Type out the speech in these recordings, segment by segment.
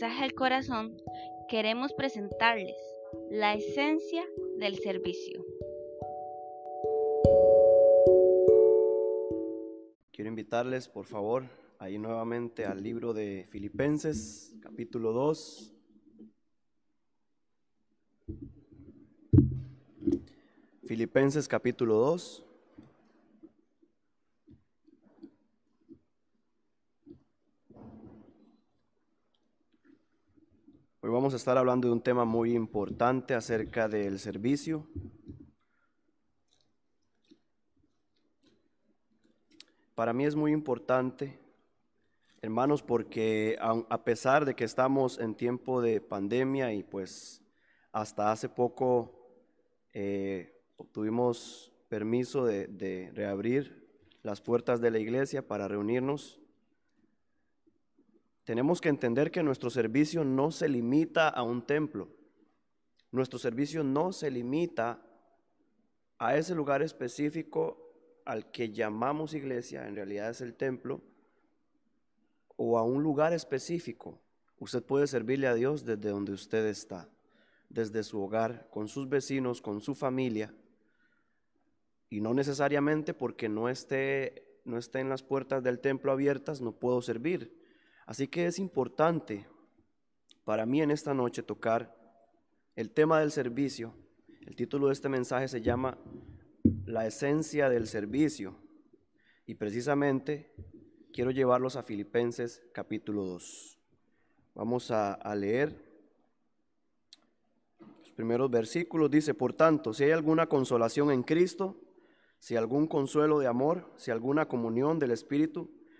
mensaje al corazón, queremos presentarles la esencia del servicio. Quiero invitarles, por favor, ahí nuevamente al libro de Filipenses, capítulo 2. Filipenses capítulo 2. Vamos a estar hablando de un tema muy importante acerca del servicio. Para mí es muy importante, hermanos, porque a pesar de que estamos en tiempo de pandemia y pues hasta hace poco eh, obtuvimos permiso de, de reabrir las puertas de la iglesia para reunirnos, tenemos que entender que nuestro servicio no se limita a un templo. Nuestro servicio no se limita a ese lugar específico al que llamamos iglesia, en realidad es el templo, o a un lugar específico. Usted puede servirle a Dios desde donde usted está, desde su hogar, con sus vecinos, con su familia, y no necesariamente porque no esté, no esté en las puertas del templo abiertas, no puedo servir. Así que es importante para mí en esta noche tocar el tema del servicio. El título de este mensaje se llama La esencia del servicio. Y precisamente quiero llevarlos a Filipenses capítulo 2. Vamos a, a leer los primeros versículos. Dice, por tanto, si hay alguna consolación en Cristo, si algún consuelo de amor, si alguna comunión del Espíritu,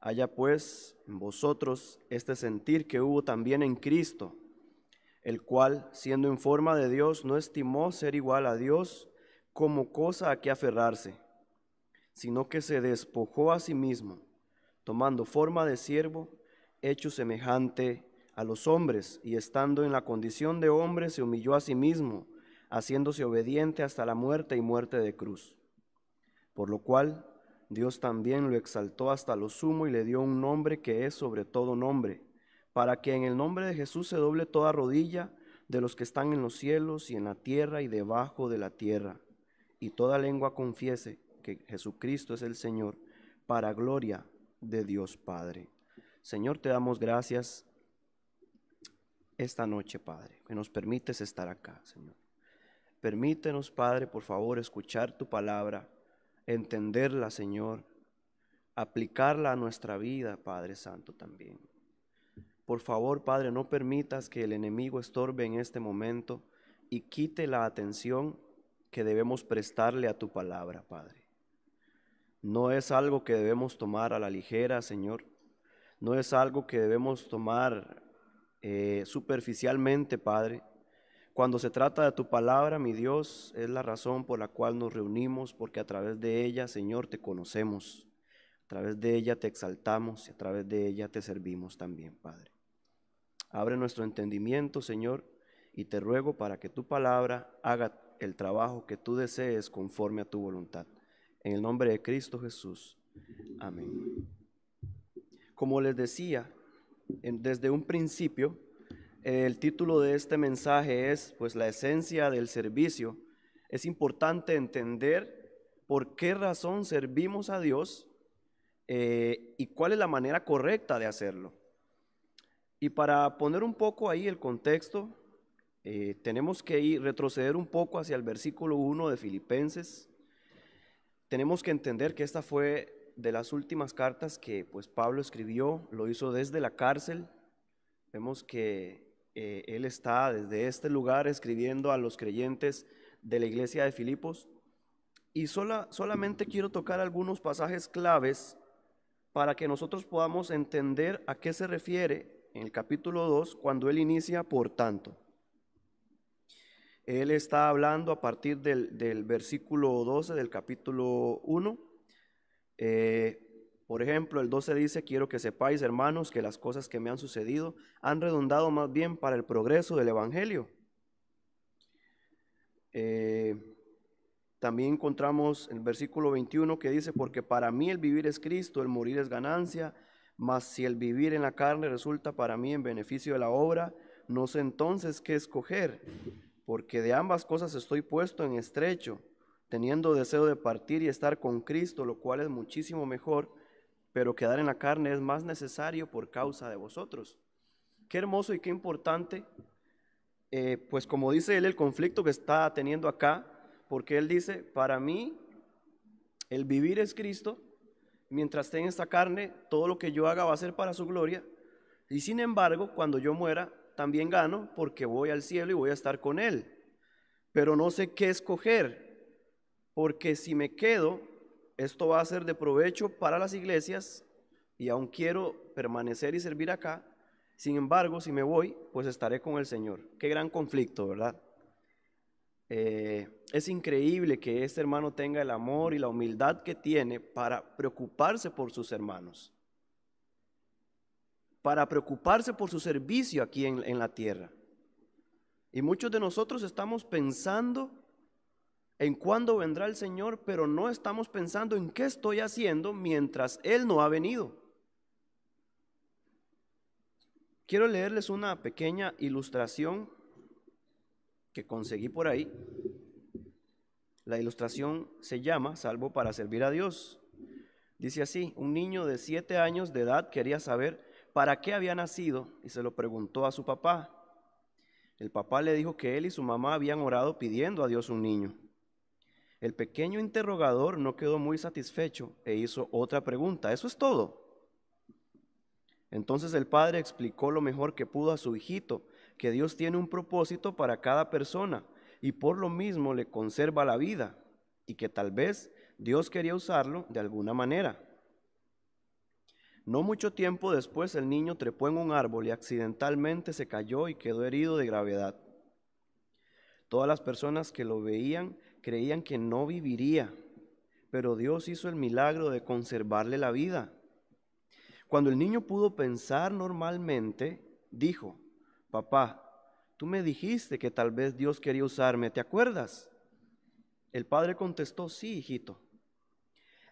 Haya pues en vosotros este sentir que hubo también en Cristo, el cual, siendo en forma de Dios, no estimó ser igual a Dios como cosa a que aferrarse, sino que se despojó a sí mismo, tomando forma de siervo, hecho semejante a los hombres, y estando en la condición de hombre, se humilló a sí mismo, haciéndose obediente hasta la muerte y muerte de cruz. Por lo cual, Dios también lo exaltó hasta lo sumo y le dio un nombre que es sobre todo nombre, para que en el nombre de Jesús se doble toda rodilla de los que están en los cielos y en la tierra y debajo de la tierra, y toda lengua confiese que Jesucristo es el Señor, para gloria de Dios Padre. Señor, te damos gracias esta noche, Padre, que nos permites estar acá, Señor. Permítenos, Padre, por favor, escuchar tu palabra entenderla, Señor, aplicarla a nuestra vida, Padre Santo, también. Por favor, Padre, no permitas que el enemigo estorbe en este momento y quite la atención que debemos prestarle a tu palabra, Padre. No es algo que debemos tomar a la ligera, Señor. No es algo que debemos tomar eh, superficialmente, Padre, cuando se trata de tu palabra, mi Dios, es la razón por la cual nos reunimos, porque a través de ella, Señor, te conocemos, a través de ella te exaltamos y a través de ella te servimos también, Padre. Abre nuestro entendimiento, Señor, y te ruego para que tu palabra haga el trabajo que tú desees conforme a tu voluntad. En el nombre de Cristo Jesús. Amén. Como les decía, desde un principio, el título de este mensaje es pues la esencia del servicio. Es importante entender por qué razón servimos a Dios eh, y cuál es la manera correcta de hacerlo. Y para poner un poco ahí el contexto, eh, tenemos que ir, retroceder un poco hacia el versículo 1 de Filipenses. Tenemos que entender que esta fue de las últimas cartas que pues Pablo escribió, lo hizo desde la cárcel. Vemos que eh, él está desde este lugar escribiendo a los creyentes de la iglesia de Filipos. Y sola, solamente quiero tocar algunos pasajes claves para que nosotros podamos entender a qué se refiere en el capítulo 2, cuando él inicia por tanto. Él está hablando a partir del, versículo 12 del capítulo 1. Eh, por ejemplo, el 12 dice, quiero que sepáis, hermanos, que las cosas que me han sucedido han redundado más bien para el progreso del Evangelio. Eh, también encontramos el versículo 21 que dice, porque para mí el vivir es Cristo, el morir es ganancia, mas si el vivir en la carne resulta para mí en beneficio de la obra, no sé entonces qué escoger, porque de ambas cosas estoy puesto en estrecho, teniendo deseo de partir y estar con Cristo, lo cual es muchísimo mejor pero quedar en la carne es más necesario por causa de vosotros. Qué hermoso y qué importante, eh, pues como dice él, el conflicto que está teniendo acá, porque él dice, para mí el vivir es Cristo, mientras esté en esta carne, todo lo que yo haga va a ser para su gloria, y sin embargo, cuando yo muera, también gano porque voy al cielo y voy a estar con él. Pero no sé qué escoger, porque si me quedo esto va a ser de provecho para las iglesias y aún quiero permanecer y servir acá. Sin embargo, si me voy, pues estaré con el Señor. Qué gran conflicto, ¿verdad? Eh, es increíble que este hermano tenga el amor y la humildad que tiene para preocuparse por sus hermanos, para preocuparse por su servicio aquí en, en la tierra. Y muchos de nosotros estamos pensando en cuándo vendrá el Señor, pero no estamos pensando en qué estoy haciendo mientras Él no ha venido. Quiero leerles una pequeña ilustración que conseguí por ahí. La ilustración se llama Salvo para servir a Dios. Dice así, un niño de siete años de edad quería saber para qué había nacido y se lo preguntó a su papá. El papá le dijo que él y su mamá habían orado pidiendo a Dios un niño. El pequeño interrogador no quedó muy satisfecho e hizo otra pregunta. ¿Eso es todo? Entonces el padre explicó lo mejor que pudo a su hijito, que Dios tiene un propósito para cada persona y por lo mismo le conserva la vida y que tal vez Dios quería usarlo de alguna manera. No mucho tiempo después el niño trepó en un árbol y accidentalmente se cayó y quedó herido de gravedad. Todas las personas que lo veían creían que no viviría, pero Dios hizo el milagro de conservarle la vida. Cuando el niño pudo pensar normalmente, dijo, papá, tú me dijiste que tal vez Dios quería usarme, ¿te acuerdas? El padre contestó, sí, hijito.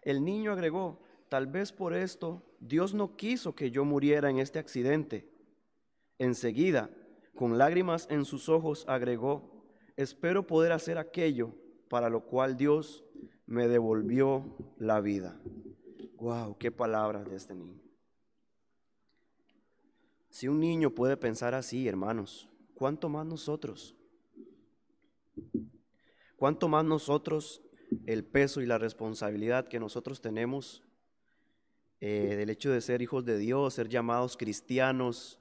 El niño agregó, tal vez por esto Dios no quiso que yo muriera en este accidente. Enseguida, con lágrimas en sus ojos, agregó, espero poder hacer aquello para lo cual Dios me devolvió la vida. Wow, qué palabras de este niño. Si un niño puede pensar así, hermanos, ¿cuánto más nosotros? ¿Cuánto más nosotros el peso y la responsabilidad que nosotros tenemos eh, del hecho de ser hijos de Dios, ser llamados cristianos,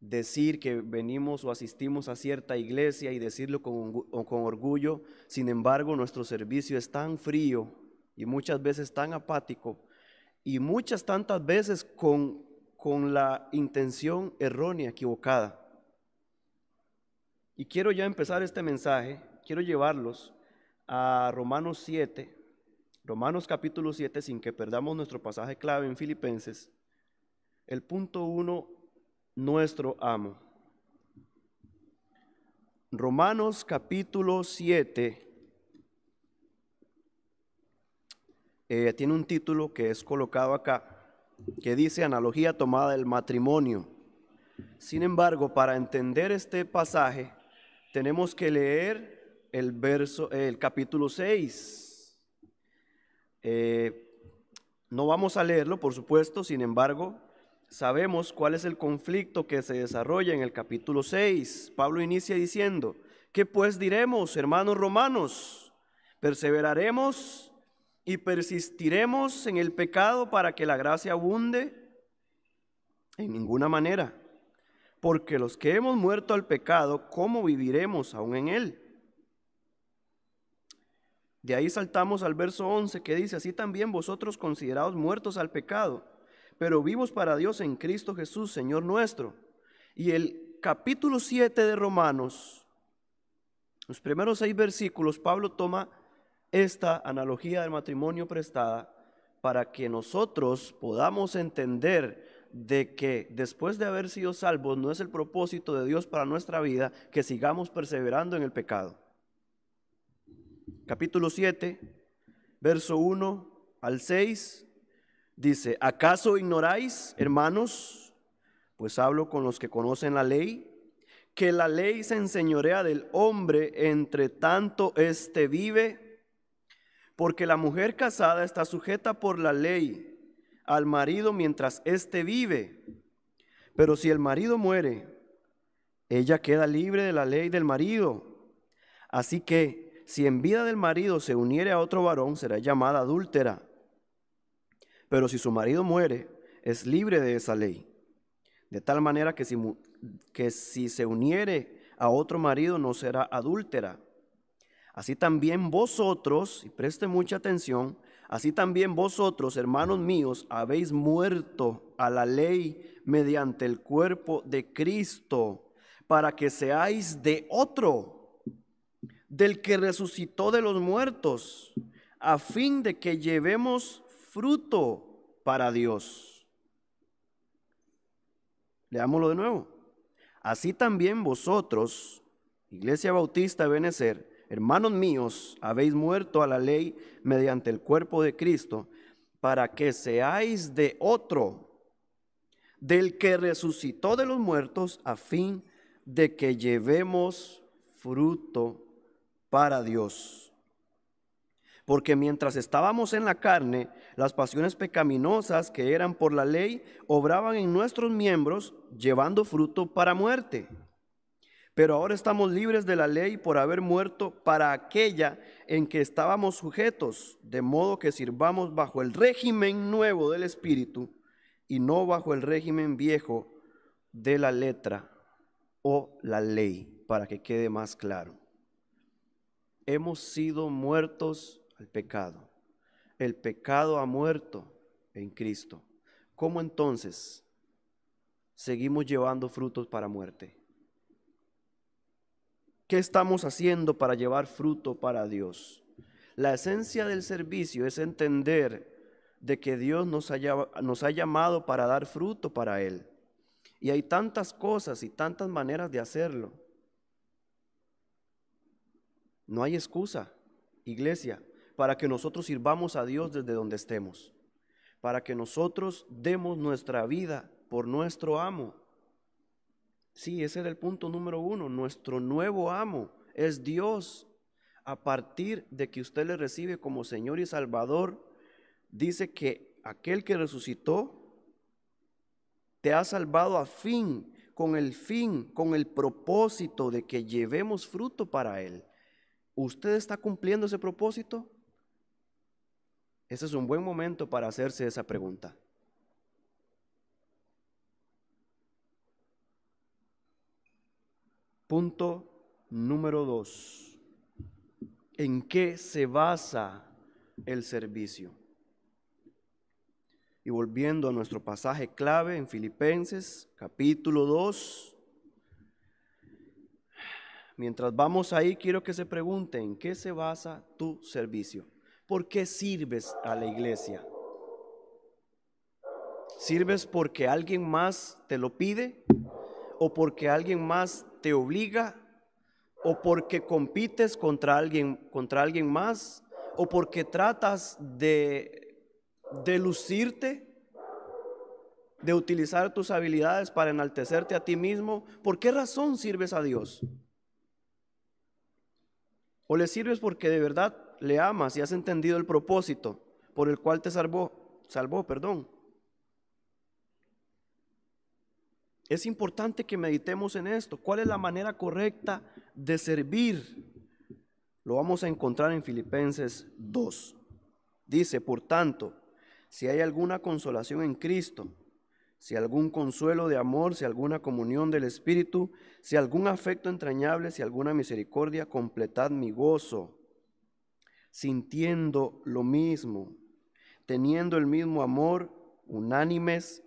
decir que venimos o asistimos a cierta iglesia y decirlo con, con, orgullo, sin embargo nuestro servicio es tan frío y muchas veces tan apático y muchas tantas veces con, con la intención errónea, equivocada. Y quiero ya empezar este mensaje, quiero llevarlos a Romanos 7, Romanos capítulo 7, sin que perdamos nuestro pasaje clave en Filipenses. El punto 1 nuestro amo. Romanos capítulo 7 eh, tiene un título que es colocado acá, que dice analogía tomada del matrimonio. Sin embargo, para entender este pasaje, tenemos que leer el verso, el capítulo 6. Eh, no vamos a leerlo, por supuesto, sin embargo, sabemos cuál es el conflicto que se desarrolla en el capítulo 6. Pablo inicia diciendo, ¿qué pues diremos, hermanos romanos? ¿Perseveraremos y persistiremos en el pecado para que la gracia abunde? En ninguna manera, porque los que hemos muerto al pecado, ¿cómo viviremos aún en él? De ahí saltamos al verso 11 que dice, así también vosotros considerados muertos al pecado pero vivos para Dios en Cristo Jesús, Señor nuestro. Y el capítulo 7 de Romanos, los primeros seis versículos, Pablo toma esta analogía del matrimonio prestada para que nosotros podamos entender de que después de haber sido salvos no es el propósito de Dios para nuestra vida que sigamos perseverando en el pecado. Capítulo 7, verso 1 al 6, dice, ¿acaso ignoráis, hermanos? Pues hablo con los que conocen la ley, que la ley se enseñorea del hombre entre tanto éste vive, porque la mujer casada está sujeta por la ley al marido mientras éste vive. Pero si el marido muere, ella queda libre de la ley del marido. Así que si en vida del marido se uniere a otro varón, será llamada adúltera. Pero si su marido muere, es libre de esa ley. De tal manera que si, que si se uniere a otro marido, no será adúltera. Así también vosotros, y preste mucha atención, Así también vosotros, hermanos míos, habéis muerto a la ley mediante el cuerpo de Cristo, para que seáis de otro, del que resucitó de los muertos, a fin de que llevemos fruto para Dios. Leámoslo de nuevo. Así también vosotros, Iglesia Bautista de Benecer, hermanos míos, habéis muerto a la ley mediante el cuerpo de Cristo, para que seáis de otro, del que resucitó de los muertos, a fin de que llevemos fruto para Dios. Porque mientras estábamos en la carne, las pasiones pecaminosas que eran por la ley obraban en nuestros miembros, llevando fruto para muerte. Pero ahora estamos libres de la ley por haber muerto para aquella en que estábamos sujetos, de modo que sirvamos bajo el régimen nuevo del Espíritu y no bajo el régimen viejo de la letra o la ley, para que quede más claro. Hemos sido muertos al pecado. El pecado ha muerto en Cristo. ¿Cómo entonces seguimos llevando frutos para muerte? ¿Qué estamos haciendo para llevar fruto para Dios? La esencia del servicio es entender de que Dios nos, nos ha llamado para dar fruto para Él. Y hay tantas cosas y tantas maneras de hacerlo. No hay excusa, iglesia, para que nosotros sirvamos a Dios desde donde estemos, para que nosotros demos nuestra vida por nuestro amo. Sí, ese era el punto número uno. Nuestro nuevo amo es Dios. A partir de que usted le recibe como Señor y Salvador, dice que aquel que resucitó te ha salvado a fin, con el fin, con el propósito de que llevemos fruto para Él. ¿Usted está cumpliendo ese propósito? Ese es un buen momento para hacerse esa pregunta. Punto número dos. ¿En qué se basa el servicio? Y volviendo a nuestro pasaje clave en Filipenses capítulo 2, mientras vamos ahí, quiero que se pregunten, ¿en qué se basa tu servicio? ¿Por qué sirves a la iglesia? ¿Sirves porque alguien más te lo pide? ¿O porque alguien más te obliga o porque compites contra alguien, contra alguien más o porque tratas de, de lucirte, de utilizar tus habilidades para enaltecerte a ti mismo. ¿Por qué razón sirves a Dios? ¿O le sirves porque de verdad le amas y has entendido el propósito por el cual te salvó, salvó, perdón? Es importante que meditemos en esto. ¿Cuál es la manera correcta de servir? Lo vamos a encontrar en Filipenses 2. Dice, por tanto, si hay alguna consolación en Cristo, si algún consuelo de amor, si alguna comunión del Espíritu, si algún afecto entrañable, si alguna misericordia, completad mi gozo, sintiendo lo mismo, teniendo el mismo amor, unánimes,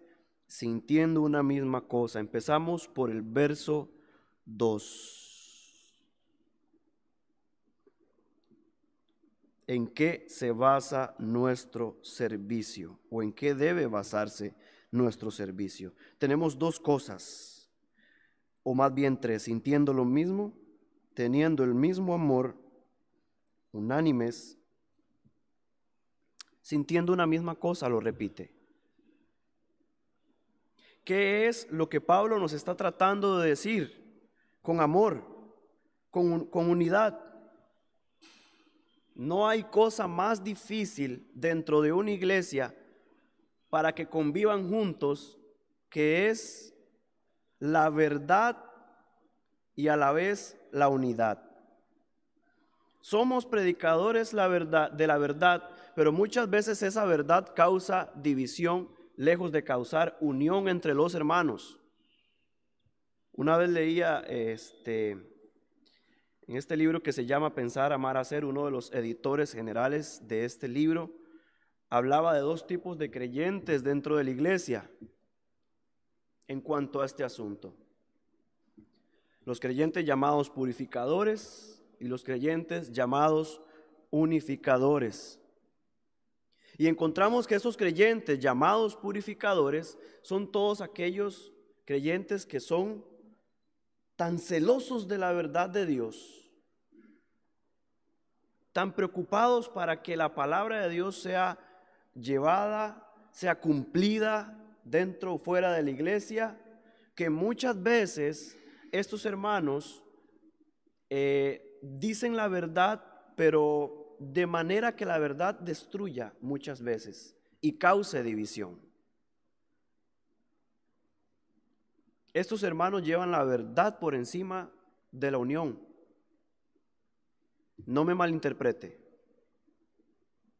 sintiendo una misma cosa. Empezamos por el verso 2. ¿En qué se basa nuestro servicio o en qué debe basarse nuestro servicio? Tenemos dos cosas, o más bien tres, sintiendo lo mismo, teniendo el mismo amor, unánimes, sintiendo una misma cosa, lo repite. ¿Qué es lo que Pablo nos está tratando de decir? Con amor, con, con unidad. No hay cosa más difícil dentro de una iglesia para que convivan juntos que es la verdad y a la vez la unidad. Somos predicadores de la verdad, pero muchas veces esa verdad causa división, lejos de causar unión entre los hermanos. Una vez leía este, en este libro que se llama Pensar, Amar, Hacer, uno de los editores generales de este libro hablaba de dos tipos de creyentes dentro de la iglesia en cuanto a este asunto. Los creyentes llamados purificadores y los creyentes llamados unificadores. Y encontramos que esos creyentes llamados purificadores son todos aquellos creyentes que son tan celosos de la verdad de Dios, tan preocupados para que la palabra de Dios sea llevada, sea cumplida dentro o fuera de la iglesia, que muchas veces estos hermanos eh, dicen la verdad, pero de manera que la verdad destruya muchas veces y cause división. Estos hermanos llevan la verdad por encima de la unión. No me malinterprete,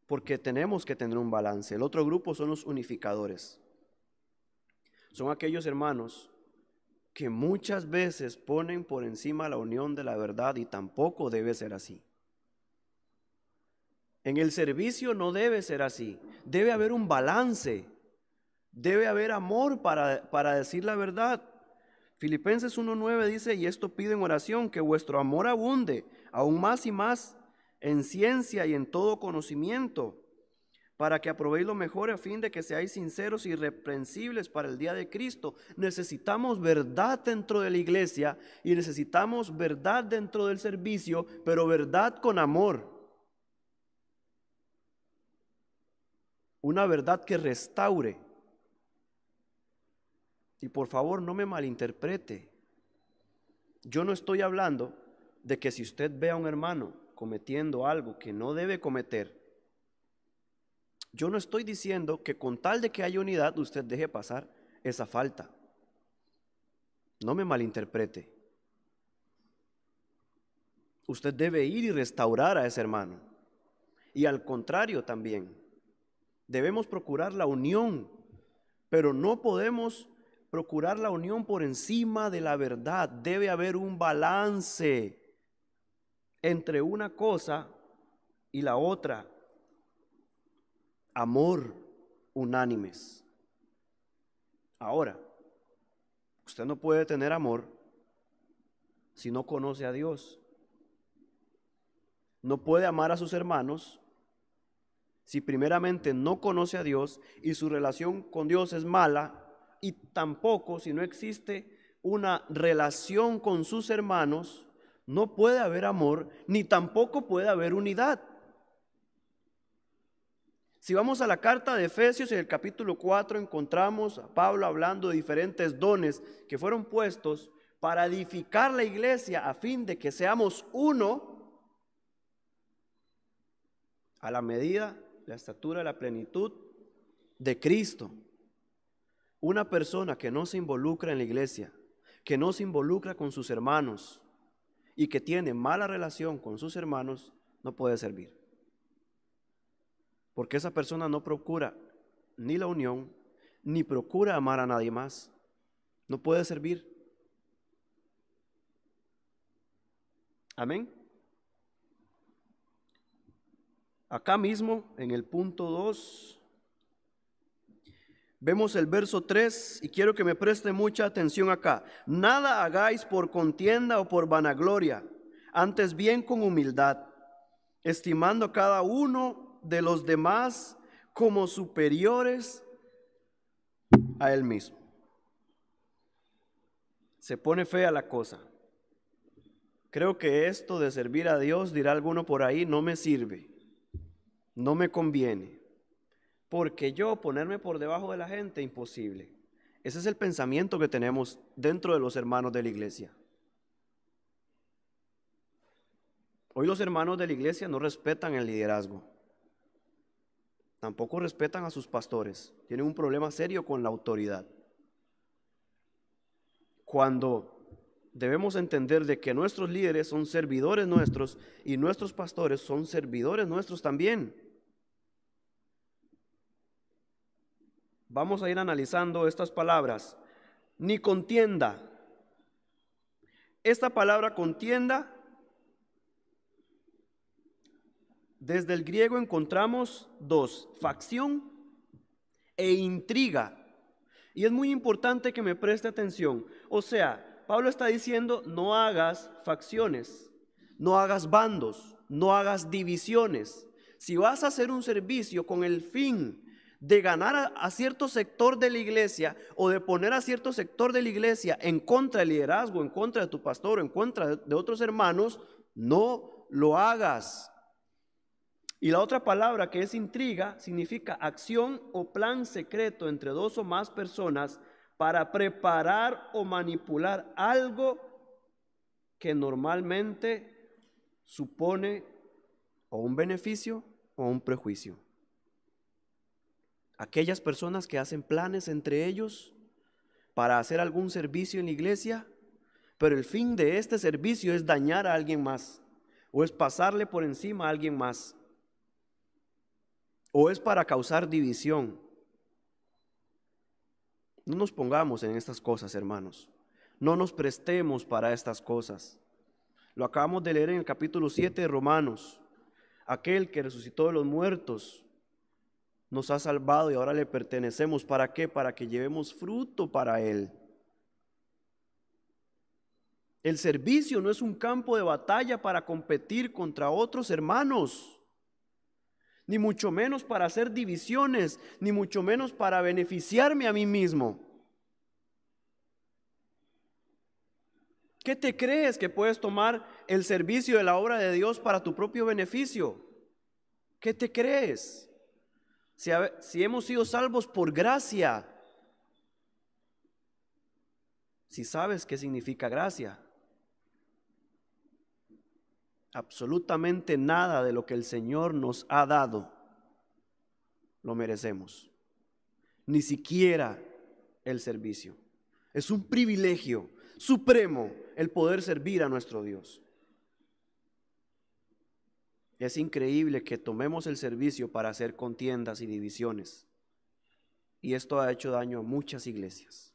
porque tenemos que tener un balance. El otro grupo son los unificadores. Son aquellos hermanos que muchas veces ponen por encima la unión de la verdad y tampoco debe ser así. En el servicio no debe ser así. Debe haber un balance. Debe haber amor para, para decir la verdad. Filipenses 1.9 dice, y esto pido en oración, que vuestro amor abunde aún más y más en ciencia y en todo conocimiento, para que aprobéis lo mejor a fin de que seáis sinceros y irreprensibles para el día de Cristo. Necesitamos verdad dentro de la iglesia y necesitamos verdad dentro del servicio, pero verdad con amor. una verdad que restaure. Y por favor no me malinterprete. Yo no estoy hablando de que si usted ve a un hermano cometiendo algo que no debe cometer, yo no estoy diciendo que con tal de que haya unidad usted deje pasar esa falta. No me malinterprete. Usted debe ir y restaurar a ese hermano. Y al contrario también, Debemos procurar la unión, pero no podemos procurar la unión por encima de la verdad. Debe haber un balance entre una cosa y la otra. Amor unánimes. Ahora, usted no puede tener amor si no conoce a Dios. No puede amar a sus hermanos si primeramente no conoce a Dios y su relación con Dios es mala, y tampoco si no existe una relación con sus hermanos, no puede haber amor, ni tampoco puede haber unidad. Si vamos a la carta de Efesios en el capítulo 4 encontramos a Pablo hablando de diferentes dones que fueron puestos para edificar la iglesia a fin de que seamos uno a la medida la estatura, la plenitud de Cristo. Una persona que no se involucra en la iglesia, que no se involucra con sus hermanos y que tiene mala relación con sus hermanos, no puede servir. Porque esa persona no procura ni la unión, ni procura amar a nadie más. No puede servir. Amén. Acá mismo, en el punto 2, Vemos el verso 3 y quiero que me preste mucha atención acá. Nada hagáis por contienda o por vanagloria, antes bien con humildad, estimando cada uno de los demás como superiores a él mismo. Se pone fea la cosa. Creo que esto de servir a Dios, dirá alguno por ahí, no me sirve, no me conviene. Porque yo ponerme por debajo de la gente, imposible. Ese es el pensamiento que tenemos dentro de los hermanos de la iglesia. Hoy los hermanos de la iglesia no respetan el liderazgo. Tampoco respetan a sus pastores. Tienen un problema serio con la autoridad. Cuando debemos entender de que nuestros líderes son servidores nuestros y nuestros pastores son servidores nuestros también. Vamos a ir analizando estas palabras. Ni contienda. Esta palabra contienda, desde el griego encontramos dos, facción e intriga. Y es muy importante que me preste atención. O sea, Pablo está diciendo, no hagas facciones, no hagas bandos, no hagas divisiones. Si vas a hacer un servicio con el fin de ganar a, cierto sector de la iglesia o de poner a cierto sector de la iglesia en contra del liderazgo, en contra de tu pastor, en contra de otros hermanos, no lo hagas. Y la otra palabra que es intriga significa acción o plan secreto entre dos o más personas para preparar o manipular algo que normalmente supone o un beneficio o un prejuicio. Aquellas personas que hacen planes entre ellos para hacer algún servicio en la iglesia, pero el fin de este servicio es dañar a alguien más, o es pasarle por encima a alguien más, o es para causar división. No nos pongamos en estas cosas, hermanos. No nos prestemos para estas cosas. Lo acabamos de leer en el capítulo 7 de Romanos. Aquel que resucitó de los muertos nos ha salvado y ahora le pertenecemos. ¿Para qué? Para que llevemos fruto para Él. El servicio no es un campo de batalla para competir contra otros hermanos, ni mucho menos para hacer divisiones, ni mucho menos para beneficiarme a mí mismo. ¿Qué te crees que puedes tomar el servicio de la obra de Dios para tu propio beneficio? ¿Qué te crees? si, hemos sido salvos por gracia, si sabes qué significa gracia, absolutamente nada de lo que el Señor nos ha dado lo merecemos, ni siquiera el servicio. Es un privilegio supremo el poder servir a nuestro Dios. Es increíble que tomemos el servicio para hacer contiendas y divisiones. Y esto ha hecho daño a muchas iglesias.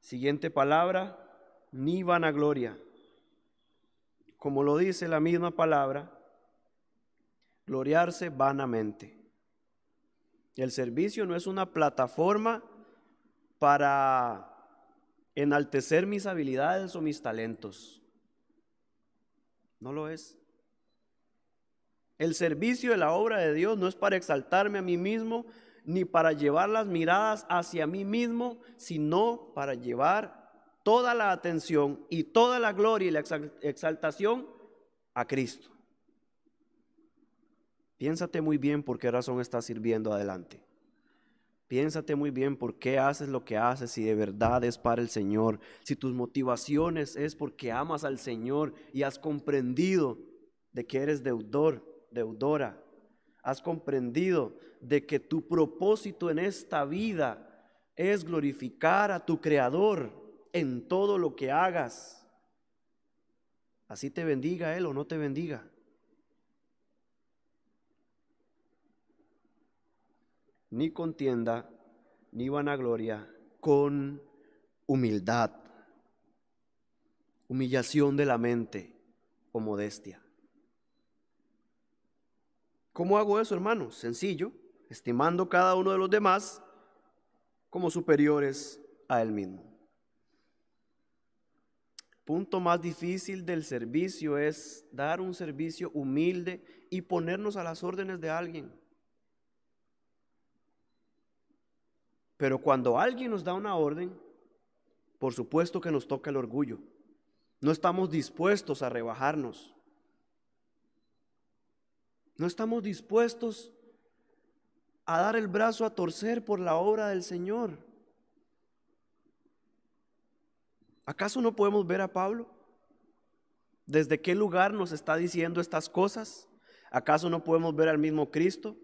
Siguiente palabra, ni vanagloria. Como lo dice la misma palabra, gloriarse vanamente. El servicio no es una plataforma para enaltecer mis habilidades o mis talentos. No lo es. El servicio de la obra de Dios no es para exaltarme a mí mismo, ni para llevar las miradas hacia mí mismo, sino para llevar toda la atención y toda la gloria y la exaltación a Cristo. Piénsate muy bien por qué razón estás sirviendo adelante. Piénsate muy bien por qué haces lo que haces, si de verdad es para el Señor, si tus motivaciones es porque amas al Señor y has comprendido de que eres deudor deudora. Has comprendido de que tu propósito en esta vida es glorificar a tu Creador en todo lo que hagas. Así te bendiga Él o no te bendiga. Ni contienda, ni vanagloria, con humildad, humillación de la mente o modestia. ¿Cómo hago eso, hermano? Sencillo. estimando cada uno de los demás como superiores a él mismo. Punto más difícil del servicio es dar un servicio humilde y ponernos a las órdenes de alguien. Pero cuando alguien nos da una orden, por supuesto que nos toca el orgullo. No estamos dispuestos a rebajarnos. No estamos dispuestos a dar el brazo a torcer por la obra del Señor. ¿Acaso no podemos ver a Pablo? ¿Desde qué lugar nos está diciendo estas cosas? ¿Acaso no podemos ver al mismo Cristo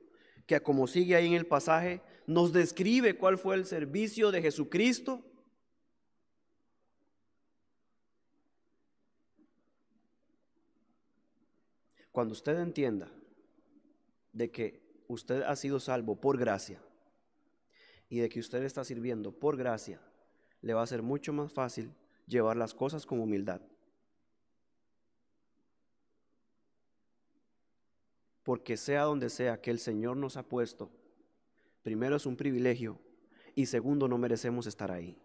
que como sigue ahí en el pasaje nos describe cuál fue el servicio de Jesucristo? Cuando usted entienda de que usted ha sido salvo por gracia y de que usted está sirviendo por gracia, le va a ser mucho más fácil llevar las cosas con humildad. Porque sea donde sea que el Señor nos ha puesto, primero es un privilegio y segundo no merecemos estar ahí.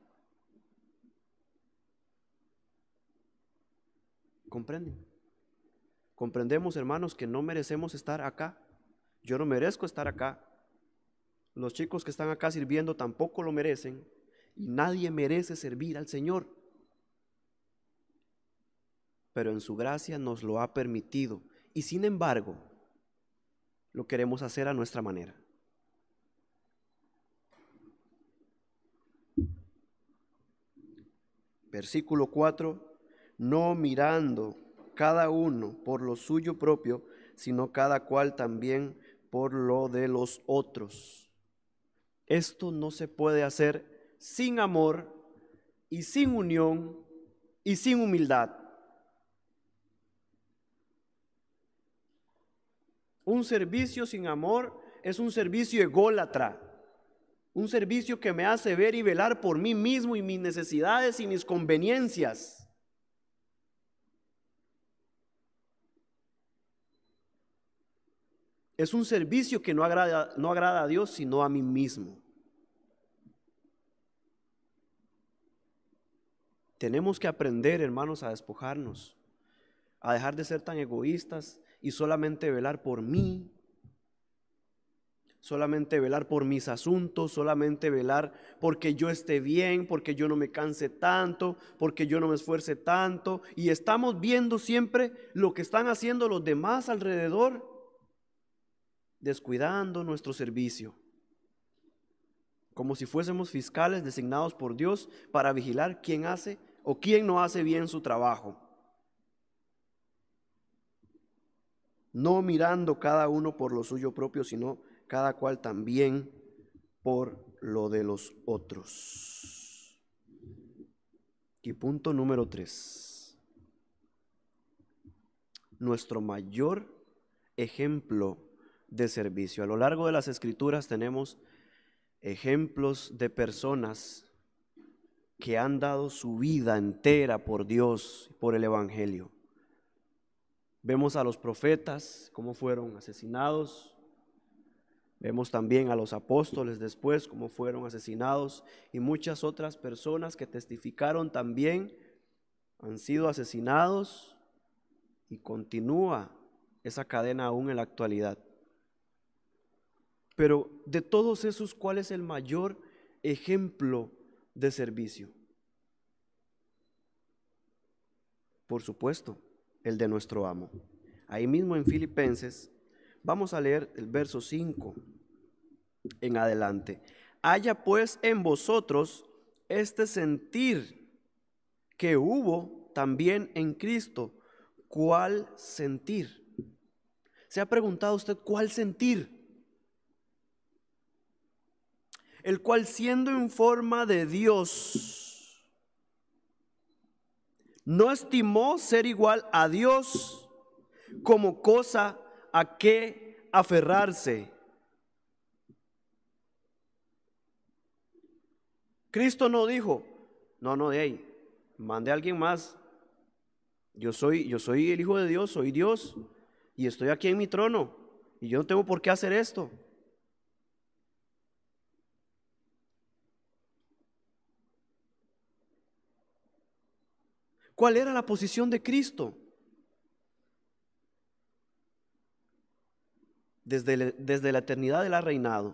¿Comprenden? Comprendemos, hermanos, que no merecemos estar acá. Yo no merezco estar acá. Los chicos que están acá sirviendo tampoco lo merecen. Y nadie merece servir al Señor. Pero en su gracia nos lo ha permitido. Y sin embargo, lo queremos hacer a nuestra manera. Versículo 4, no mirando cada uno por lo suyo propio, sino cada cual también por lo de los otros. Esto no se puede hacer sin amor y sin unión y sin humildad. Un servicio sin amor es un servicio ególatra, un servicio que me hace ver y velar por mí mismo y mis necesidades y mis conveniencias. Es un servicio que no agrada, no agrada a Dios, sino a mí mismo. Tenemos que aprender, hermanos, a despojarnos, a dejar de ser tan egoístas y solamente velar por mí, solamente velar por mis asuntos, solamente velar porque yo esté bien, porque yo no me canse tanto, porque yo no me esfuerce tanto. Y estamos viendo siempre lo que están haciendo los demás alrededor descuidando nuestro servicio, como si fuésemos fiscales designados por Dios para vigilar quién hace o quién no hace bien su trabajo. No mirando cada uno por lo suyo propio, sino cada cual también por lo de los otros. Y punto número tres. Nuestro mayor ejemplo de servicio. A lo largo de las escrituras tenemos ejemplos de personas que han dado su vida entera por Dios, por el Evangelio. Vemos a los profetas, cómo fueron asesinados. Vemos también a los apóstoles después, cómo fueron asesinados. Y muchas otras personas que testificaron también han sido asesinados y continúa esa cadena aún en la actualidad. Pero de todos esos, ¿cuál es el mayor ejemplo de servicio? Por supuesto, el de nuestro amo. Ahí mismo en Filipenses, vamos a leer el verso 5 en adelante. Haya pues en vosotros este sentir que hubo también en Cristo. ¿Cuál sentir? ¿Se ha preguntado usted cuál sentir? el cual siendo en forma de Dios, no estimó ser igual a Dios como cosa a que aferrarse. Cristo no dijo, no, no, de ahí, mande a alguien más. Yo soy, yo soy el Hijo de Dios, soy Dios, y estoy aquí en mi trono, y yo no tengo por qué hacer esto. ¿Cuál era la posición de Cristo? Desde, desde la eternidad Él ha reinado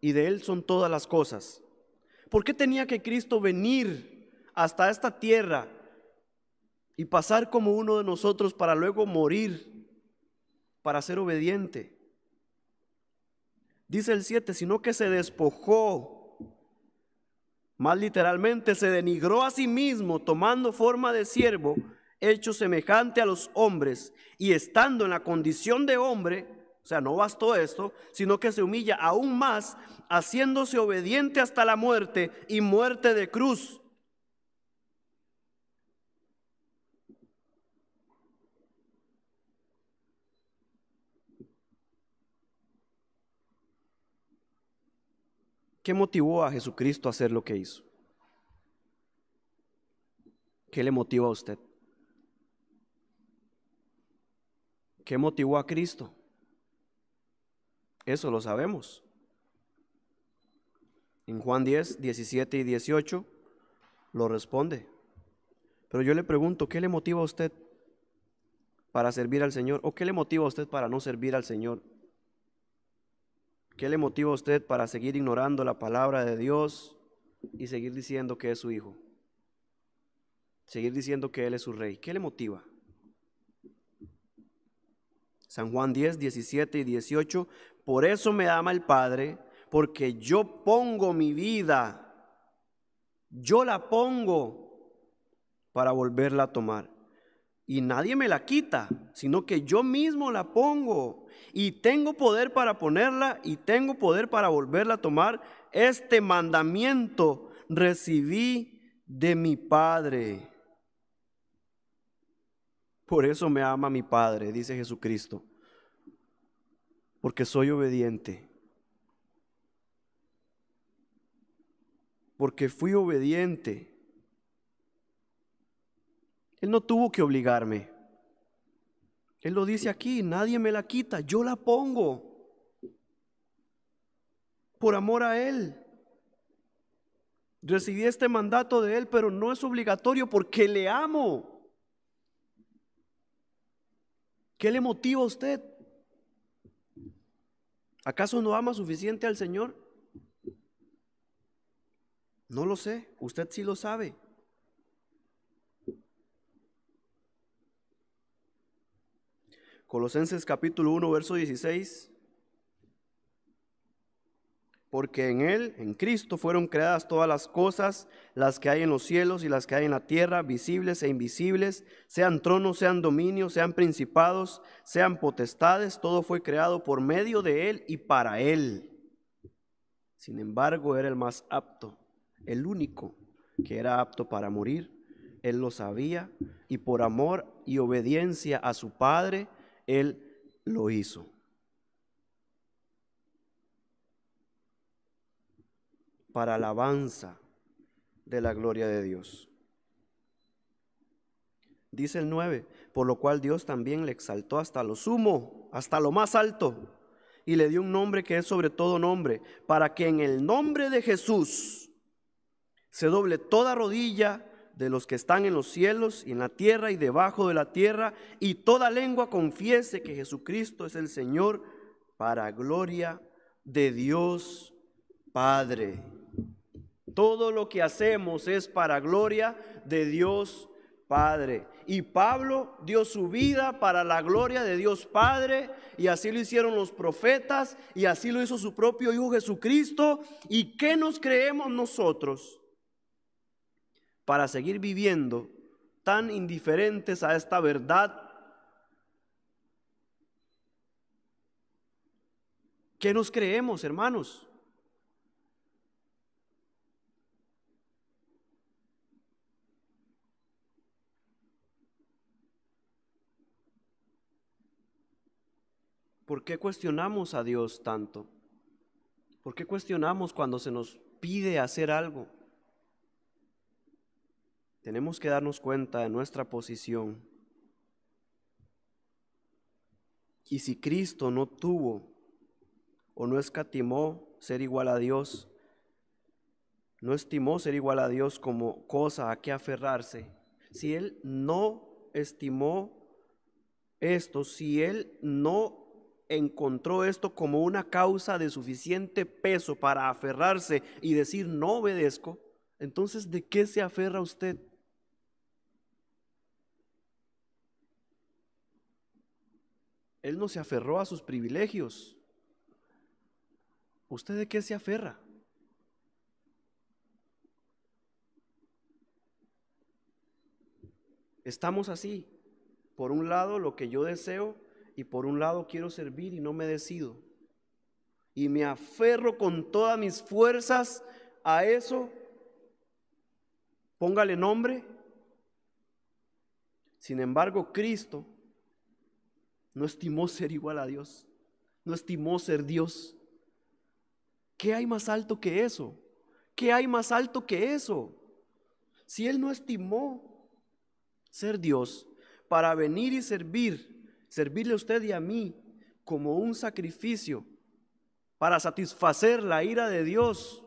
y de Él son todas las cosas. ¿Por qué tenía que Cristo venir hasta esta tierra y pasar como uno de nosotros para luego morir, para ser obediente? Dice el 7, sino que se despojó más literalmente, se denigró a sí mismo tomando forma de siervo, hecho semejante a los hombres, y estando en la condición de hombre, o sea, no bastó esto, sino que se humilla aún más, haciéndose obediente hasta la muerte y muerte de cruz. ¿Qué motivó a Jesucristo a hacer lo que hizo? ¿Qué le motiva a usted? ¿Qué motivó a Cristo? Eso lo sabemos. En Juan 10, 17 y 18 lo responde. Pero yo le pregunto, ¿qué le motiva a usted para servir al Señor? ¿O qué le motiva a usted para no servir al Señor? ¿Qué le motiva a usted para seguir ignorando la palabra de Dios y seguir diciendo que es su hijo? Seguir diciendo que Él es su rey. ¿Qué le motiva? San Juan 10, 17 y 18. Por eso me ama el Padre, porque yo pongo mi vida, yo la pongo para volverla a tomar. Y nadie me la quita, sino que yo mismo la pongo y tengo poder para ponerla y tengo poder para volverla a tomar. Este mandamiento recibí de mi Padre. Por eso me ama mi Padre, dice Jesucristo, porque soy obediente. Porque fui obediente. Él no tuvo que obligarme. Él lo dice aquí, nadie me la quita, yo la pongo por amor a Él. Recibí este mandato de Él, pero no es obligatorio porque le amo. ¿Qué le motiva a usted? ¿Acaso no ama suficiente al Señor? No lo sé, usted sí lo sabe. Colosenses capítulo 1, verso 16. Porque en Él, en Cristo, fueron creadas todas las cosas, las que hay en los cielos y las que hay en la tierra, visibles e invisibles, sean tronos, sean dominios, sean principados, sean potestades, todo fue creado por medio de Él y para Él. Sin embargo, era el más apto, el único que era apto para morir. Él lo sabía y por amor y obediencia a su Padre, él lo hizo. Para alabanza de la gloria de Dios. Dice el 9, por lo cual Dios también le exaltó hasta lo sumo, hasta lo más alto, y le dio un nombre que es sobre todo nombre, para que en el nombre de Jesús se doble toda rodilla de los que están en los cielos y en la tierra y debajo de la tierra, y toda lengua confiese que Jesucristo es el Señor, para gloria de Dios Padre. Todo lo que hacemos es para gloria de Dios Padre. Y Pablo dio su vida para la gloria de Dios Padre, y así lo hicieron los profetas, y así lo hizo su propio Hijo Jesucristo. ¿Y qué nos creemos nosotros? Para seguir viviendo tan indiferentes a esta verdad ¿Qué nos creemos, hermanos? ¿Por qué cuestionamos a Dios tanto? ¿Por qué cuestionamos cuando se nos pide hacer algo? Tenemos que darnos cuenta de nuestra posición. Y si Cristo no tuvo o no escatimó ser igual a Dios, no estimó ser igual a Dios como cosa a que aferrarse, si él no estimó esto, si él no encontró esto como una causa de suficiente peso para aferrarse y decir no obedezco, entonces ¿de qué se aferra usted? Él no se aferró a sus privilegios. ¿Usted de qué se aferra? Estamos así. Por un lado, lo que yo deseo y por un lado quiero servir y no me decido. Y me aferro con todas mis fuerzas a eso. Póngale nombre. Sin embargo, Cristo no estimó ser igual a Dios. No estimó ser Dios. ¿Qué hay más alto que eso? ¿Qué hay más alto que eso? Si Él no estimó ser Dios, para venir y servir, servirle a usted y a mí como un sacrificio para satisfacer la ira de Dios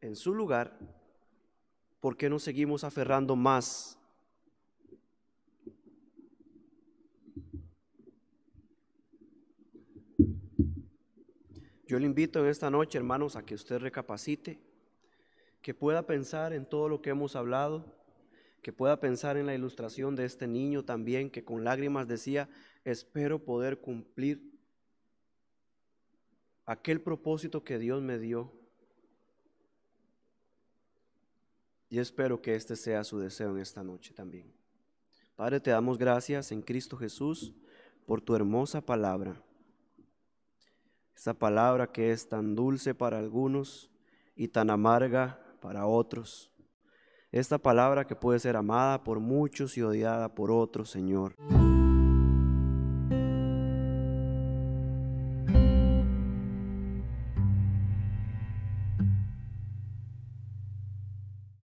en su lugar, ¿por qué no seguimos aferrando más? Yo le invito en esta noche, hermanos, a que usted recapacite, que pueda pensar en todo lo que hemos hablado que pueda pensar en la ilustración de este niño también que con lágrimas decía, espero poder cumplir aquel propósito que Dios me dio. Y espero que este sea su deseo en esta noche también. Padre, te damos gracias en Cristo Jesús por tu hermosa palabra. Esa palabra que es tan dulce para algunos y tan amarga para otros esta palabra que puede ser amada por muchos y odiada por otros, Señor.